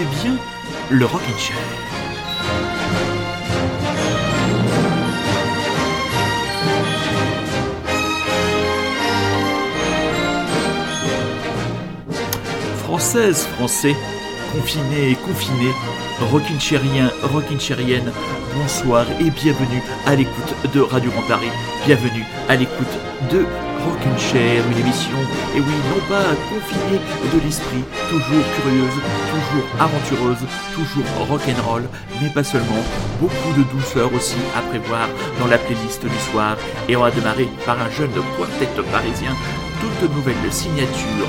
Bien le Rockin' Chair. Française, français, confinés et confinés, rockinchérien, rockinchérienne, bonsoir et bienvenue à l'écoute de Radio Grand Paris, bienvenue à l'écoute de Chair, une émission, et oui, non pas confinée de l'esprit, toujours curieuse, toujours aventureuse, toujours rock'n'roll, mais pas seulement, beaucoup de douceur aussi à prévoir dans la playlist du soir, et on va démarrer par un jeune quartet parisien toute nouvelle signature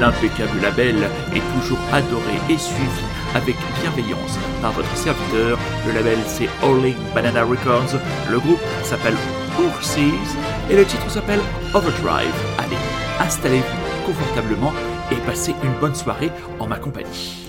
l'impeccable label est toujours adorée et suivie avec bienveillance par votre serviteur. Le label c'est All Banana Records. Le groupe s'appelle Horses et le titre s'appelle Overdrive. Allez, installez-vous confortablement et passez une bonne soirée en ma compagnie.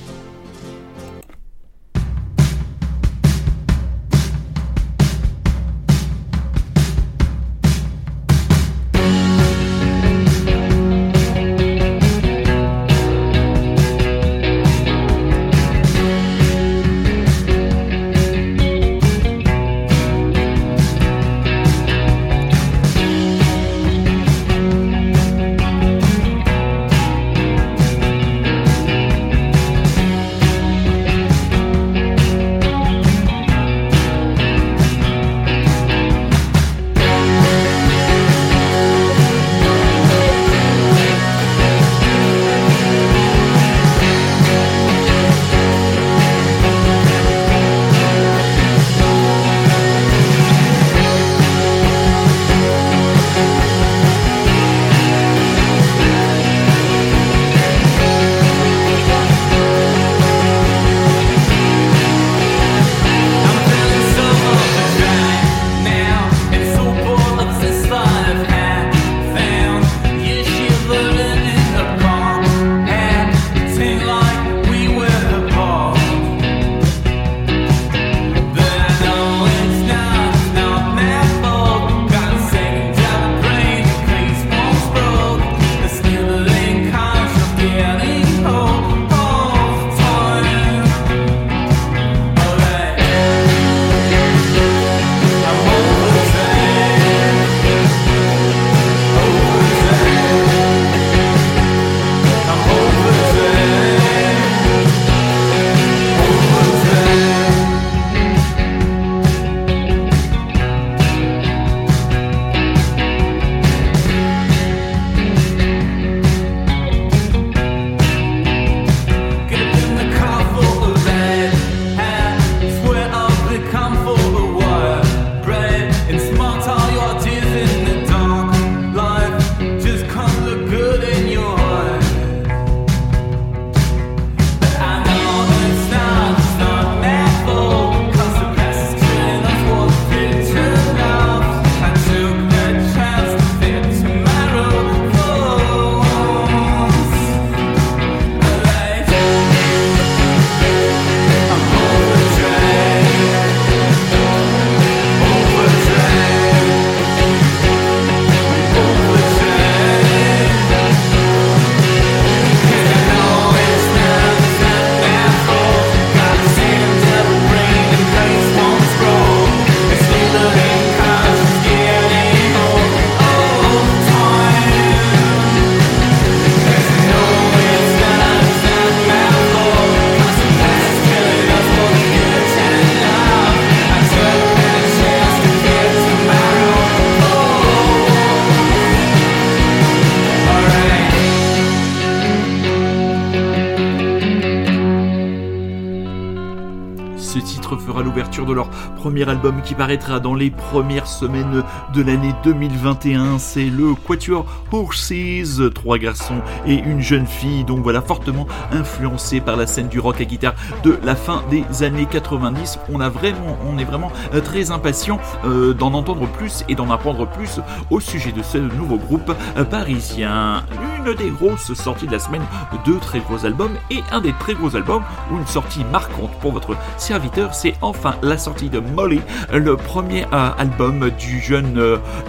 Premier album qui paraîtra dans les premières semaines de l'année 2021. C'est le Quatuor Horses, trois garçons et une jeune fille, donc voilà, fortement influencés par la scène du rock à guitare de la fin des années 90. On, a vraiment, on est vraiment euh, très impatient euh, d'en entendre plus et d'en apprendre plus au sujet de ce nouveau groupe euh, parisien. Une des grosses sorties de la semaine, deux très gros albums et un des très gros albums ou une sortie marquante pour votre serviteur, c'est enfin la sortie de Molly, le premier album du jeune,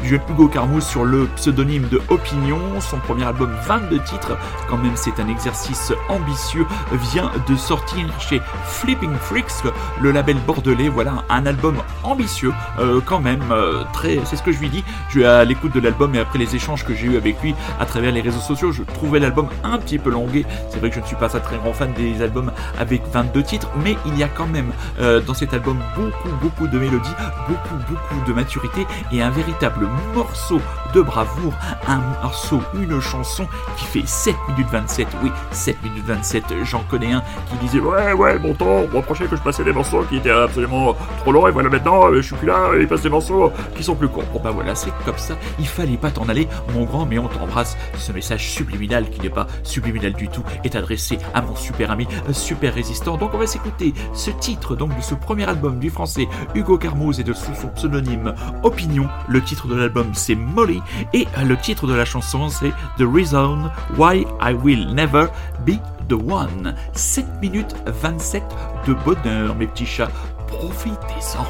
du jeune Hugo Carmouze sur le pseudonyme de Opinion. Son premier album, 22 titres, quand même c'est un exercice ambitieux, vient de sortir chez Flipping Freaks, le label bordelais. Voilà, un album ambitieux, quand même, très, c'est ce que je lui dis. Je suis à l'écoute de l'album et après les échanges que j'ai eu avec lui à travers les réseaux sociaux, je trouvais l'album un petit peu longué. C'est vrai que je ne suis pas un très grand fan des albums avec 22 titres, mais il y a quand même euh, dans cet album beaucoup, beaucoup de mélodies, beaucoup, beaucoup de maturité et un véritable morceau de bravoure, un morceau, une chanson qui fait 7 minutes 27. Oui, 7 minutes 27, j'en connais un qui disait Ouais, ouais, bon temps, reprochait que je passais des morceaux qui étaient absolument trop longs et voilà maintenant, euh, je suis plus là, il passe des morceaux qui sont plus courts. Bon, bah voilà, c'est comme ça, il fallait pas t'en aller, mon grand, mais on t'embrasse. Ce message subliminal qui n'est pas subliminal du tout est adressé à mon super ami, super résistant. Donc on va s'écouter ce titre donc de ce premier album du français Hugo Carmoz et de son pseudonyme Opinion. Le titre de l'album c'est Molly et le titre de la chanson c'est The Reason Why I Will Never Be the One. 7 minutes 27 de bonheur mes petits chats. Profitez-en.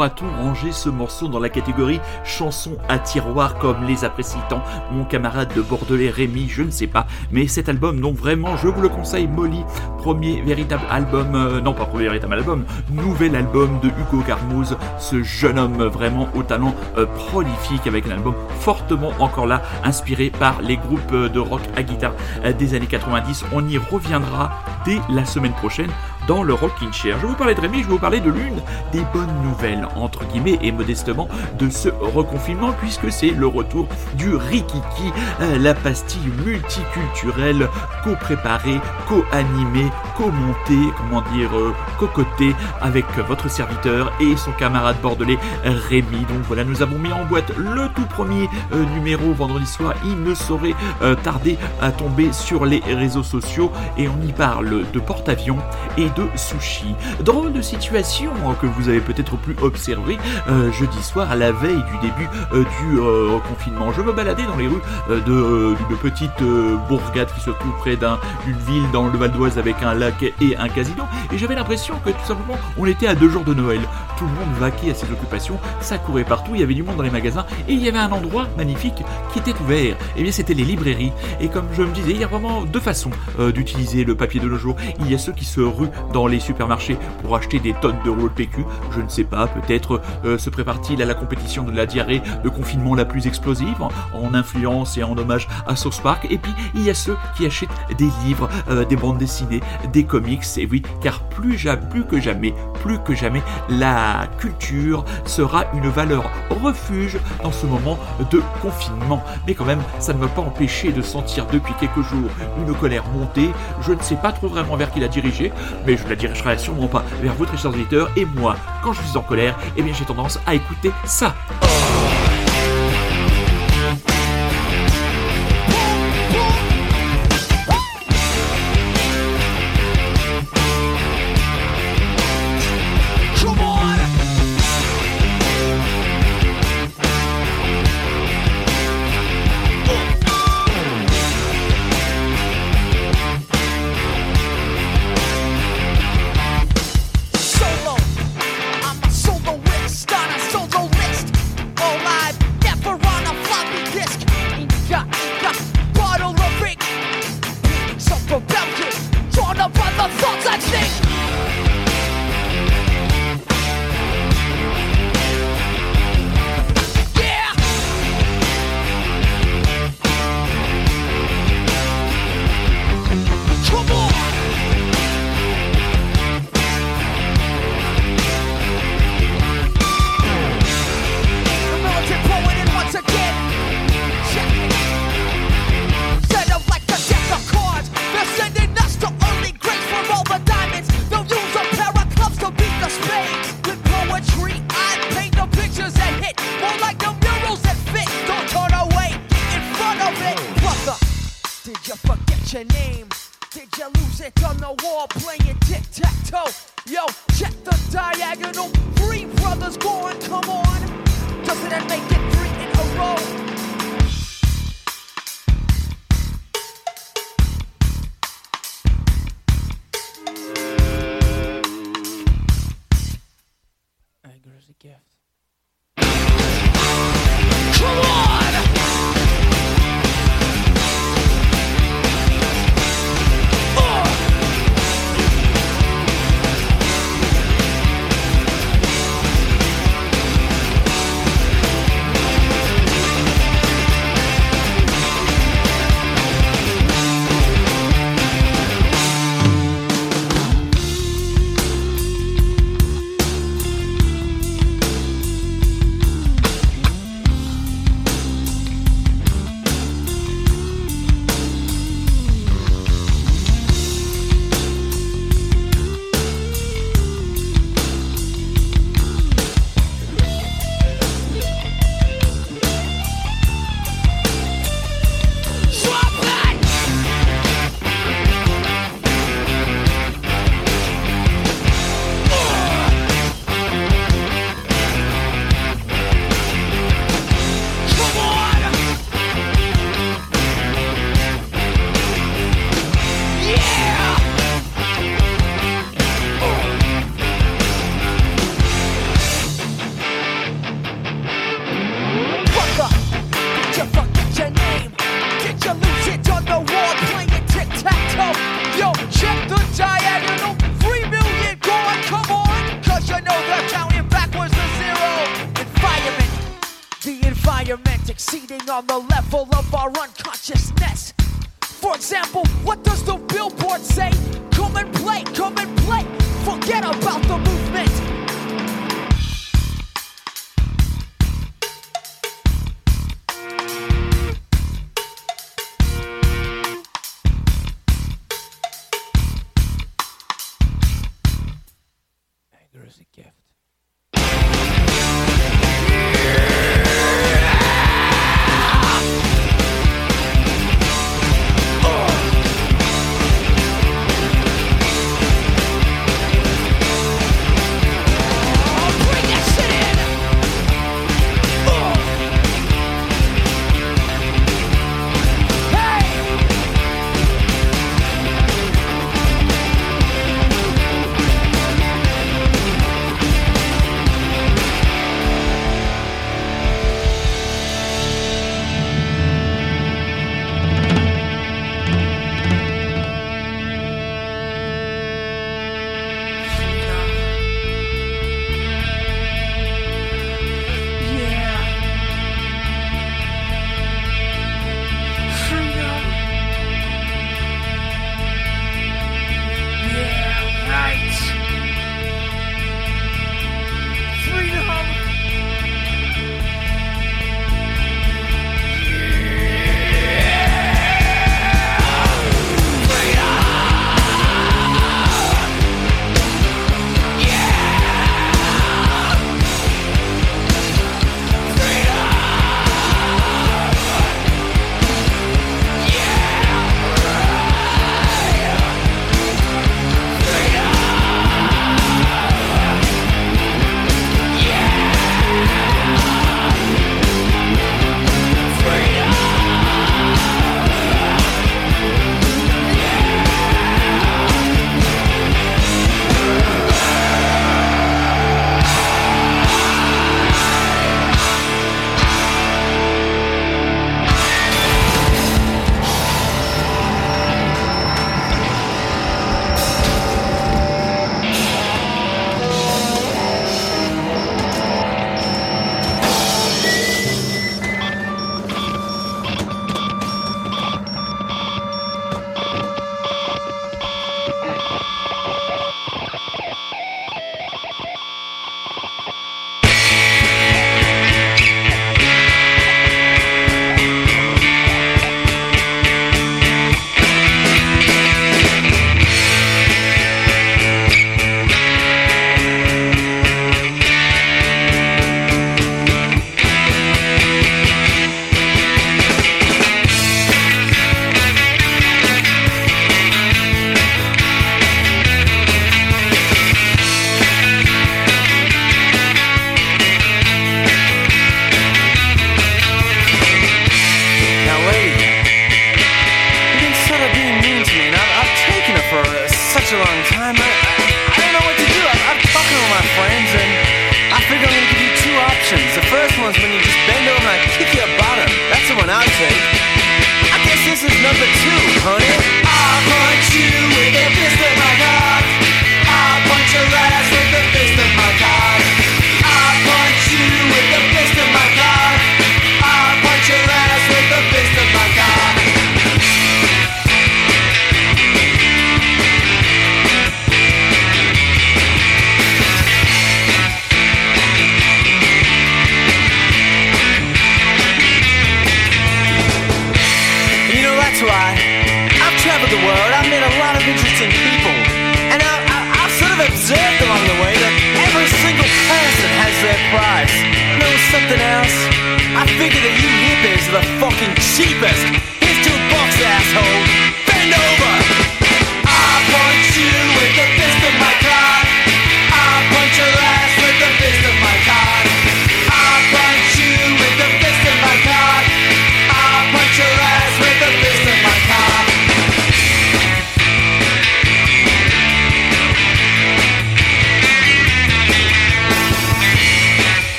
Pourra-t-on ranger ce morceau dans la catégorie chanson à tiroir comme les apprécie tant mon camarade de Bordelais Rémi Je ne sais pas. Mais cet album, donc vraiment, je vous le conseille, Molly, premier véritable album, euh, non pas premier véritable album, nouvel album de Hugo Carmouze, ce jeune homme vraiment au talent euh, prolifique avec un album fortement encore là inspiré par les groupes euh, de rock à guitare des années 90. On y reviendra dès la semaine prochaine dans le Rockin' Chair. Je vous parlais de Rémi, je vais vous parler de l'une des bonnes nouvelles, entre guillemets et modestement, de ce reconfinement, puisque c'est le retour du Rikiki, euh, la pastille multiculturelle, co-préparée, co-animée, co-montée, comment dire, euh, cocotée avec votre serviteur et son camarade bordelais Rémi. Donc voilà, nous avons mis en boîte le tout premier euh, numéro vendredi soir. Il ne saurait tarder à tomber sur les réseaux sociaux et on y parle de porte-avions et de sushi. Drôle de situation hein, que vous avez peut-être pu observer euh, jeudi soir à la veille du début euh, du euh, confinement. Je me baladais dans les rues d'une petite bourgade qui se trouve près d'une ville dans le Val d'Oise avec un lac et un casino et j'avais l'impression que tout simplement on était à deux jours de Noël. Tout le monde vaquait à ses occupations, ça courait partout, il y avait du monde dans les magasins et il y avait un endroit magnifique qui était ouvert. Et eh bien c'était les librairies. Et comme je me disais, il y a vraiment deux façons d'utiliser le papier de nos jours. Il y a ceux qui se ruent dans les supermarchés pour acheter des tonnes de rouleaux PQ. Je ne sais pas, peut-être euh, se prépare-t-il à la compétition de la diarrhée de confinement la plus explosive, en influence et en hommage à South Park. Et puis, il y a ceux qui achètent des livres, euh, des bandes dessinées, des comics. Et oui, car plus, plus que jamais, plus que jamais, la culture sera une valeur refuge dans ce moment de confinement. Mais quand même, ça ne m'a pas empêché de sentir depuis quelques jours une colère monter. Je ne sais pas trop vraiment vers qui la diriger, je la dirigerai sûrement pas vers votre chers auditeurs. Et moi, quand je suis en colère, eh bien j'ai tendance à écouter ça.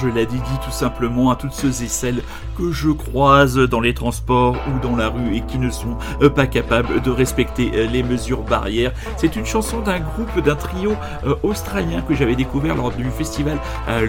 Je la dédie tout simplement à toutes ceux et celles que je croise dans les transports ou dans la rue et qui ne sont euh, pas capables de respecter euh, les mesures barrières. C'est une chanson d'un groupe, d'un trio euh, australien que j'avais découvert lors du festival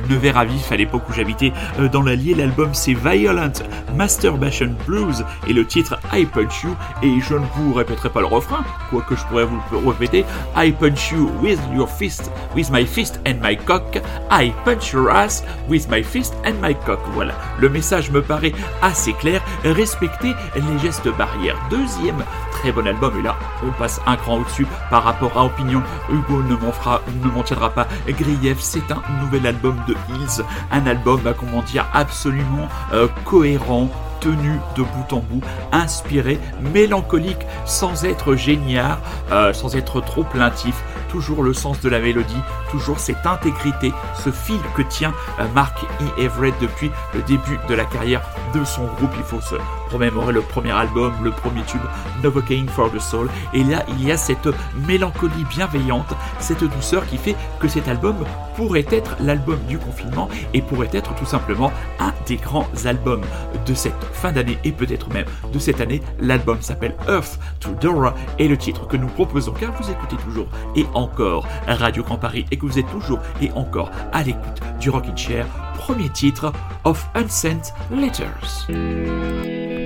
Nevers à Vif à l'époque où j'habitais dans l'Allier. L'album c'est Violent Masturbation Blues et le titre I Punch You. Et je ne vous répéterai pas le refrain, quoique je pourrais vous le répéter. I punch you with your fist, with my fist and my cock. I punch your ass with my fist and my cock. Voilà, le message me paraît assez clair. Respectez les gestes barrières. Deuxième très bon album, et là on passe un cran au-dessus par rapport à Opinion. Hugo ne m'en fera, ne m'en tiendra pas grief. C'est un nouvel album de Hills, un album, bah, comment dire, absolument euh, cohérent tenu de bout en bout, inspiré, mélancolique, sans être génial, euh, sans être trop plaintif, toujours le sens de la mélodie, toujours cette intégrité, ce fil que tient euh, Mark E. Everett depuis le début de la carrière de son groupe. Il faut se remémorer le premier album, le premier tube, Novocaine for the Soul. Et là, il y a cette mélancolie bienveillante, cette douceur qui fait que cet album pourrait être l'album du confinement et pourrait être tout simplement un des grands albums de cette fin d'année et peut-être même de cette année. L'album s'appelle Earth to Dora et le titre que nous proposons car vous écoutez toujours et encore Radio Grand Paris et que vous êtes toujours et encore à l'écoute du Rockin' Chair, premier titre of Unsent Letters.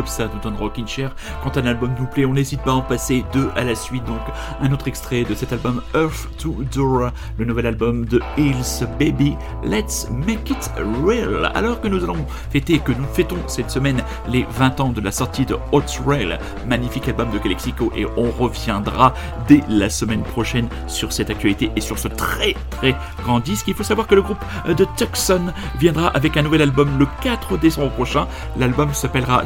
Comme ça tout en rockin' chair. Quand un album nous plaît, on n'hésite pas à en passer deux à la suite. Donc, un autre extrait de cet album Earth to Dora, le nouvel album de Hills Baby. Let's make it real. Alors que nous allons fêter, que nous fêtons cette semaine les 20 ans de la sortie de Hot Rail, magnifique album de Calexico, et on reviendra dès la semaine prochaine sur cette actualité et sur ce très très grand disque. Il faut savoir que le groupe de Tucson viendra avec un nouvel album le 4 décembre prochain. L'album s'appellera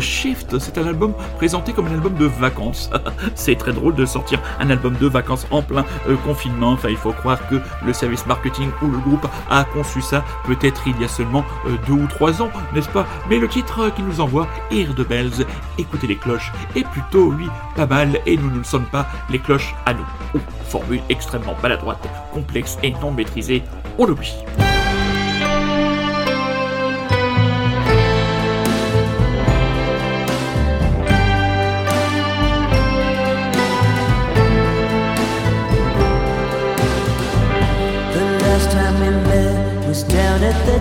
Shift. C'est un album présenté comme un album de vacances. C'est très drôle de sortir un album de vacances en plein euh, confinement. Enfin, il faut croire que le service marketing ou le groupe a conçu ça peut-être il y a seulement euh, deux ou trois ans, n'est-ce pas? Mais le titre euh, qui nous envoie, Hear the Bells, écoutez les cloches, est plutôt, lui, pas mal et nous ne sommes pas les cloches à nous. Formule extrêmement maladroite, complexe et non maîtrisée, on l'oublie. At the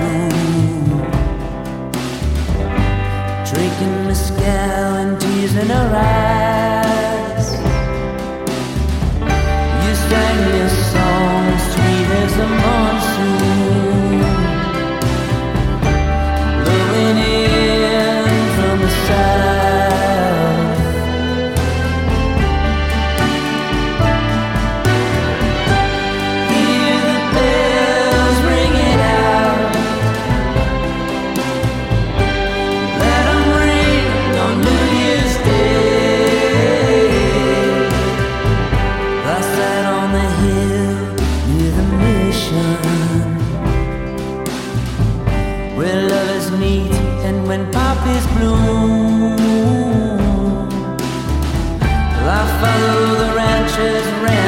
room. Drinking mezcal and tears in her eyes. You sang a song sweet as the monsoon. Follow the ranchers rambling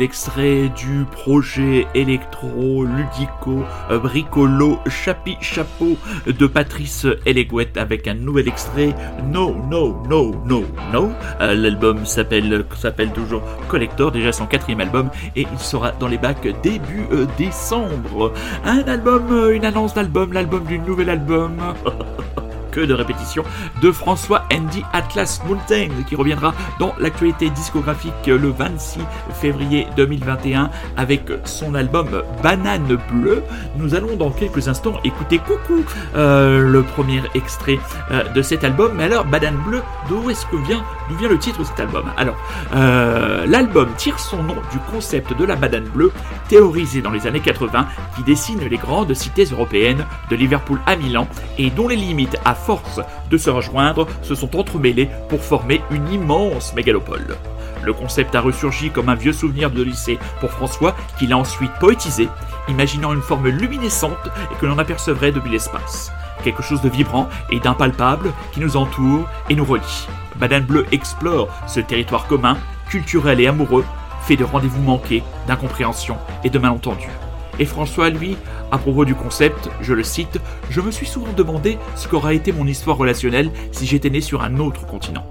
nouvel extrait du projet électro, ludico, euh, bricolo, chapi chapeau de Patrice Elegouette avec un nouvel extrait No, No, No, No, No. Euh, L'album s'appelle s'appelle toujours Collector, déjà son quatrième album et il sera dans les bacs début euh, décembre. Un album, une annonce d'album, l'album du nouvel album. que de répétitions de François Andy Atlas Mountain qui reviendra dans l'actualité discographique le 26 février 2021 avec son album Banane Bleue. Nous allons dans quelques instants écouter Coucou, euh, le premier extrait euh, de cet album. Mais alors, Banane Bleue, d'où est-ce que vient, d'où vient le titre de cet album? Alors, euh, l'album tire son nom du concept de la banane bleue théorisé dans les années 80 qui dessine les grandes cités européennes de Liverpool à Milan et dont les limites à force de se rejoindre se sont entremêlées pour former une immense mégalopole. Le concept a ressurgi comme un vieux souvenir de lycée pour François, qui l'a ensuite poétisé, imaginant une forme luminescente et que l'on apercevrait depuis l'espace. Quelque chose de vibrant et d'impalpable qui nous entoure et nous relie. Banane Bleue explore ce territoire commun, culturel et amoureux, fait de rendez-vous manqués, d'incompréhension et de malentendus. Et François, lui, à propos du concept, je le cite, Je me suis souvent demandé ce qu'aurait été mon histoire relationnelle si j'étais né sur un autre continent.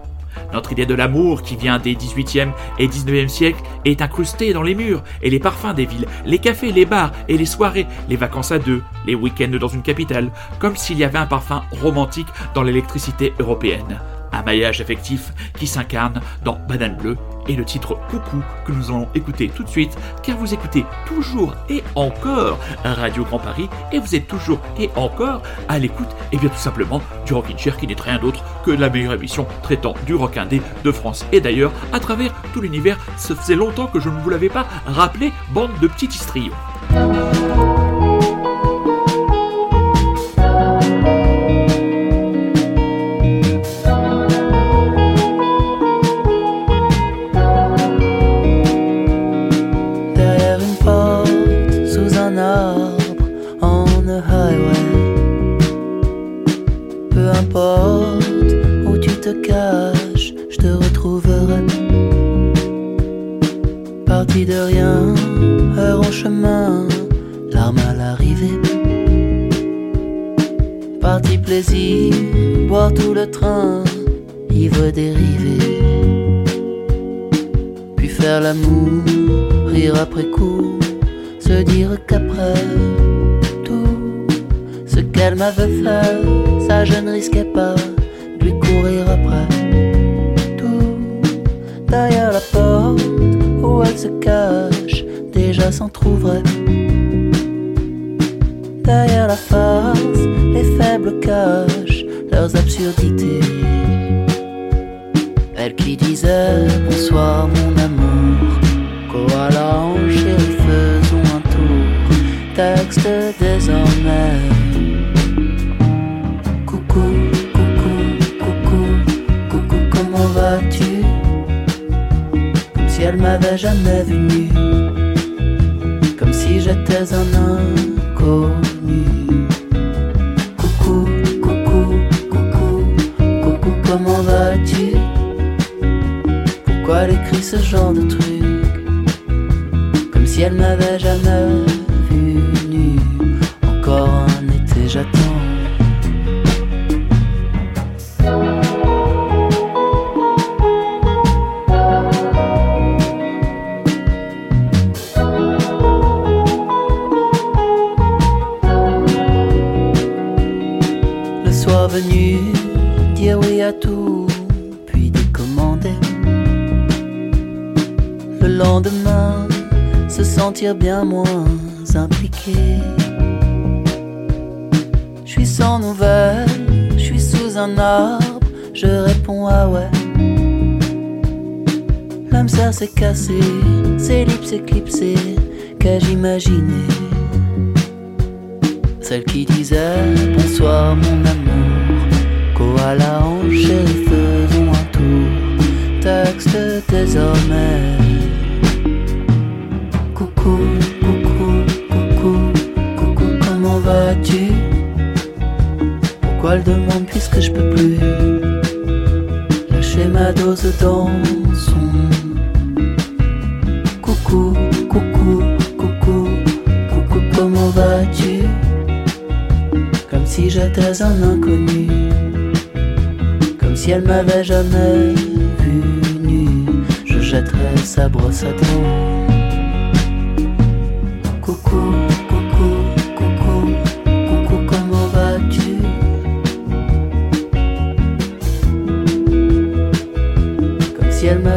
Notre idée de l'amour, qui vient des 18e et 19e siècles, est incrustée dans les murs et les parfums des villes, les cafés, les bars et les soirées, les vacances à deux, les week-ends dans une capitale, comme s'il y avait un parfum romantique dans l'électricité européenne. Un maillage affectif qui s'incarne dans Banane Bleue et le titre Coucou que nous allons écouter tout de suite car vous écoutez toujours et encore Radio Grand Paris et vous êtes toujours et encore à l'écoute et bien tout simplement du Rockin' Chair qui n'est rien d'autre que la meilleure émission traitant du rock indé de France et d'ailleurs à travers tout l'univers. Ça faisait longtemps que je ne vous l'avais pas rappelé, bande de petits histrions. De rien, heure en chemin, larmes à l'arrivée. Parti plaisir, boire tout le train, ivre dérivé. Puis faire l'amour, rire après coup, se dire qu'après tout ce qu'elle m'avait fait, ça je ne risquais pas lui courir après. Tout derrière la porte elle se cache, déjà s'en trouverait. Derrière la face, les faibles cachent leurs absurdités. Elle qui disait bonsoir mon amour, koala en chéri faisons un tour. Texte désormais. Comme si elle m'avait jamais vu comme si j'étais un inconnu. Coucou, coucou, coucou, coucou, comment vas-tu? Pourquoi elle écrit ce genre de truc? Comme si elle m'avait jamais sentir bien moins impliqué.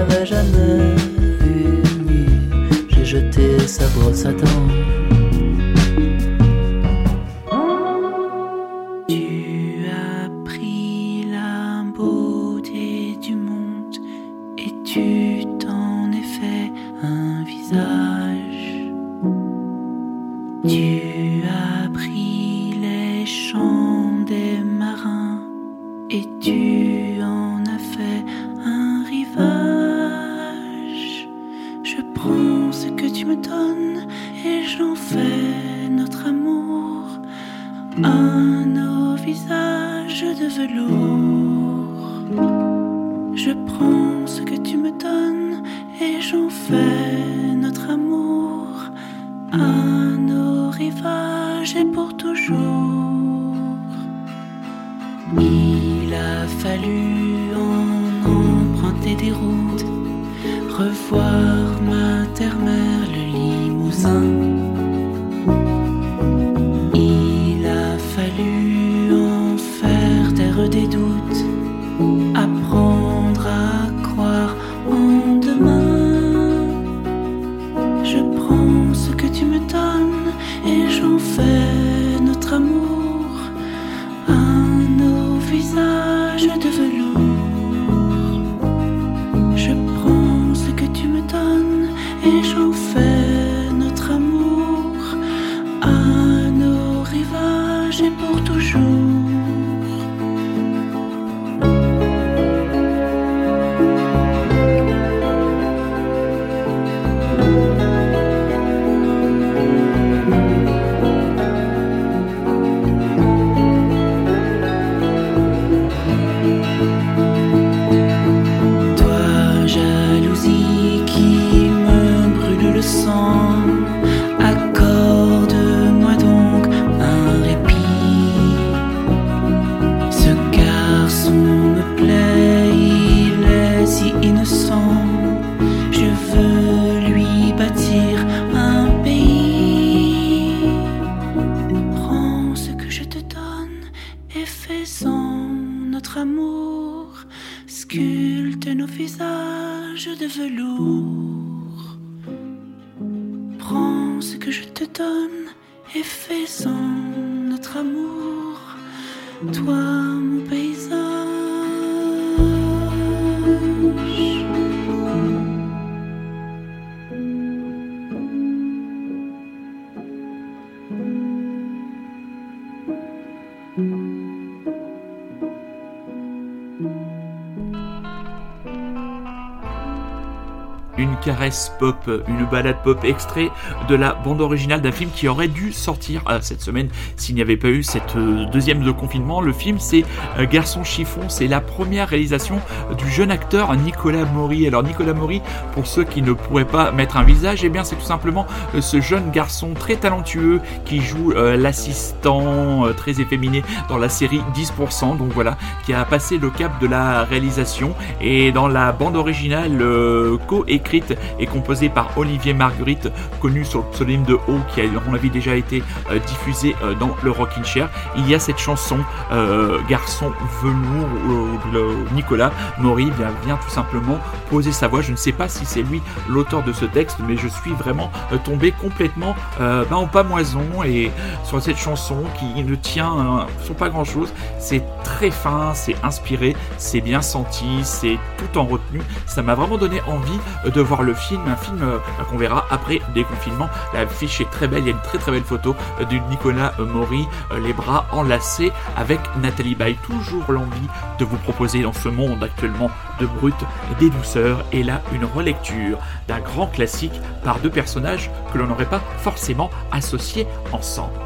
M'avait jamais vu j'ai jeté sa brosse à dents. Pop, une balade pop extrait de la bande originale d'un film qui aurait dû sortir euh, cette semaine s'il n'y avait pas eu cette euh, deuxième de confinement. Le film c'est euh, Garçon chiffon, c'est la première réalisation du jeune acteur Nicolas Maury. Alors Nicolas Maury, pour ceux qui ne pourraient pas mettre un visage, eh bien c'est tout simplement ce jeune garçon très talentueux qui joue l'assistant très efféminé dans la série 10%, donc voilà, qui a passé le cap de la réalisation et dans la bande originale co-écrite et composée par Olivier Marguerite, connu sur le pseudonyme de O, qui a à mon avis déjà été euh, diffusé euh, dans le Rockin' Chair, il y a cette chanson euh, Garçon velours où Nicolas Maury vient, tout simplement poser sa voix. Je ne sais pas si c'est lui l'auteur de ce texte, mais je suis vraiment euh, tombé complètement ben, en pamoison et sur cette chanson qui ne tient sur pas grand chose. C'est très fin, c'est inspiré, c'est bien senti, c'est tout en retenue. Ça m'a vraiment donné envie de voir le film, un film euh, qu'on verra après déconfinement. La fiche est très belle, il y a une très très belle photo euh, de Nicolas euh, Maury, les bras enlacés avec Nathalie Baye. Toujours l'envie de vous proposer dans ce monde actuellement de brut des douceurs et là une relecture d'un grand classique par deux personnages que l'on n'aurait pas forcément associés ensemble.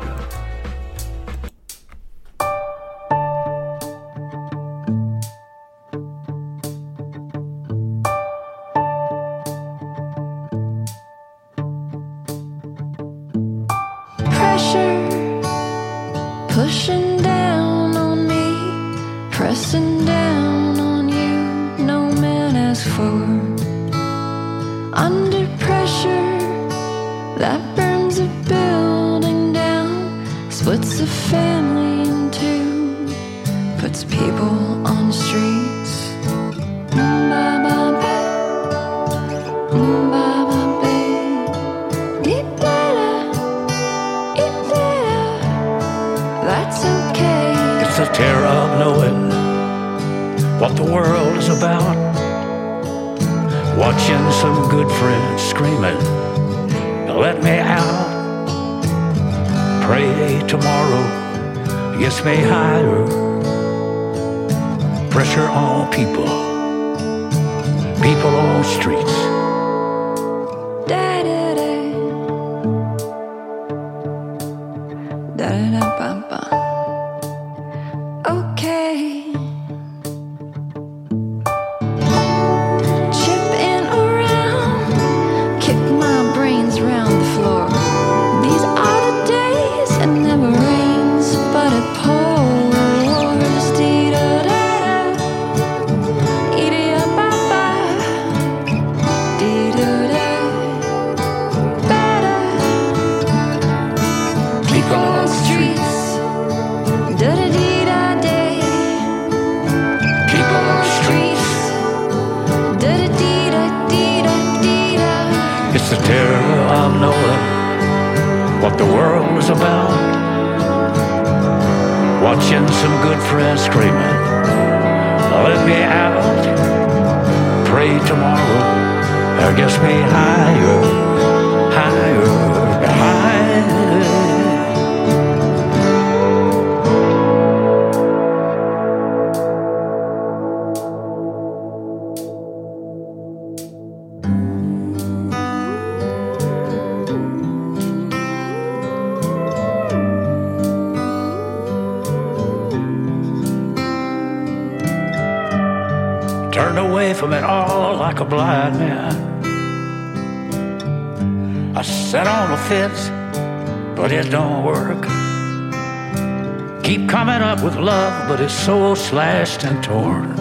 slashed and torn.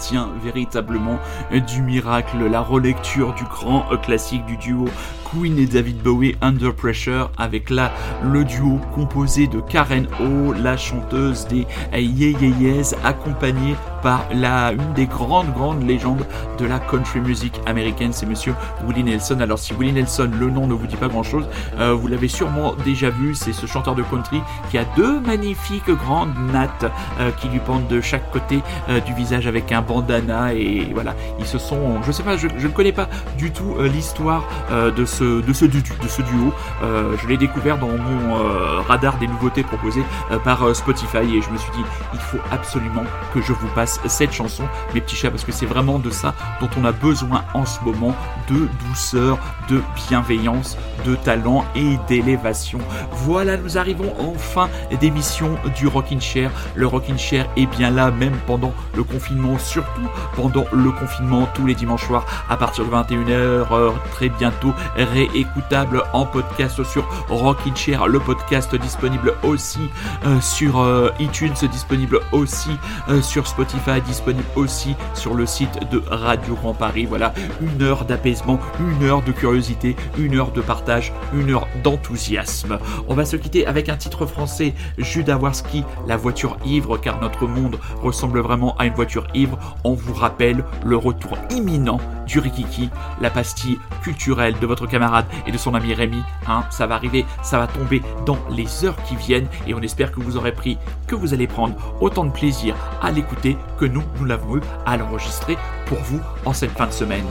tient véritablement du miracle, la relecture du grand classique du duo Queen et David Bowie Under Pressure avec là le duo composé de Karen O, la chanteuse des Yeyeyes, accompagnée par la, une des grandes, grandes légendes de la country music américaine, c'est monsieur Willie Nelson. Alors si Willie Nelson, le nom ne vous dit pas grand-chose, euh, vous l'avez sûrement déjà vu, c'est ce chanteur de country qui a deux magnifiques grandes nattes euh, qui lui pendent de chaque côté euh, du visage avec un bandana et voilà, ils se sont, je sais pas, je, ne connais pas du tout l'histoire de ce de ce duo. Je l'ai découvert dans mon radar des nouveautés proposées par Spotify et je me suis dit il faut absolument que je vous passe cette chanson, mes petits chats, parce que c'est vraiment de ça dont on a besoin en ce moment, de douceur, de bienveillance, de talent et d'élévation. Voilà, nous arrivons en fin d'émission du Rockin' Chair. Le Rockin' Chair est bien là, même pendant le confinement, surtout pendant le confinement, tous les dimanches soirs à partir de 21h, euh, très bientôt réécoutable en podcast sur Rockin' Chair, le podcast disponible aussi euh, sur euh, iTunes, disponible aussi euh, sur Spotify, disponible aussi sur le site de Radio Grand Paris. Voilà, une heure d'apaisement, une heure de curiosité, une heure de partage, une heure d'enthousiasme. On va se quitter avec un titre français, Judas Warski, la voiture ivre, car notre monde ressemble vraiment à une voiture ivre. On vous rappelle le retour imminent du Rikiki, la pastille culturelle de votre camarade et de son ami Rémi. Hein, ça va arriver, ça va tomber dans les heures qui viennent et on espère que vous aurez pris, que vous allez prendre autant de plaisir à l'écouter que nous, nous l'avons eu à l'enregistrer pour vous en cette fin de semaine.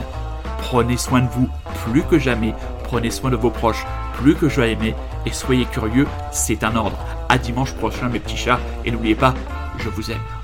Prenez soin de vous plus que jamais, prenez soin de vos proches plus que jamais et soyez curieux, c'est un ordre. À dimanche prochain mes petits chats et n'oubliez pas, je vous aime.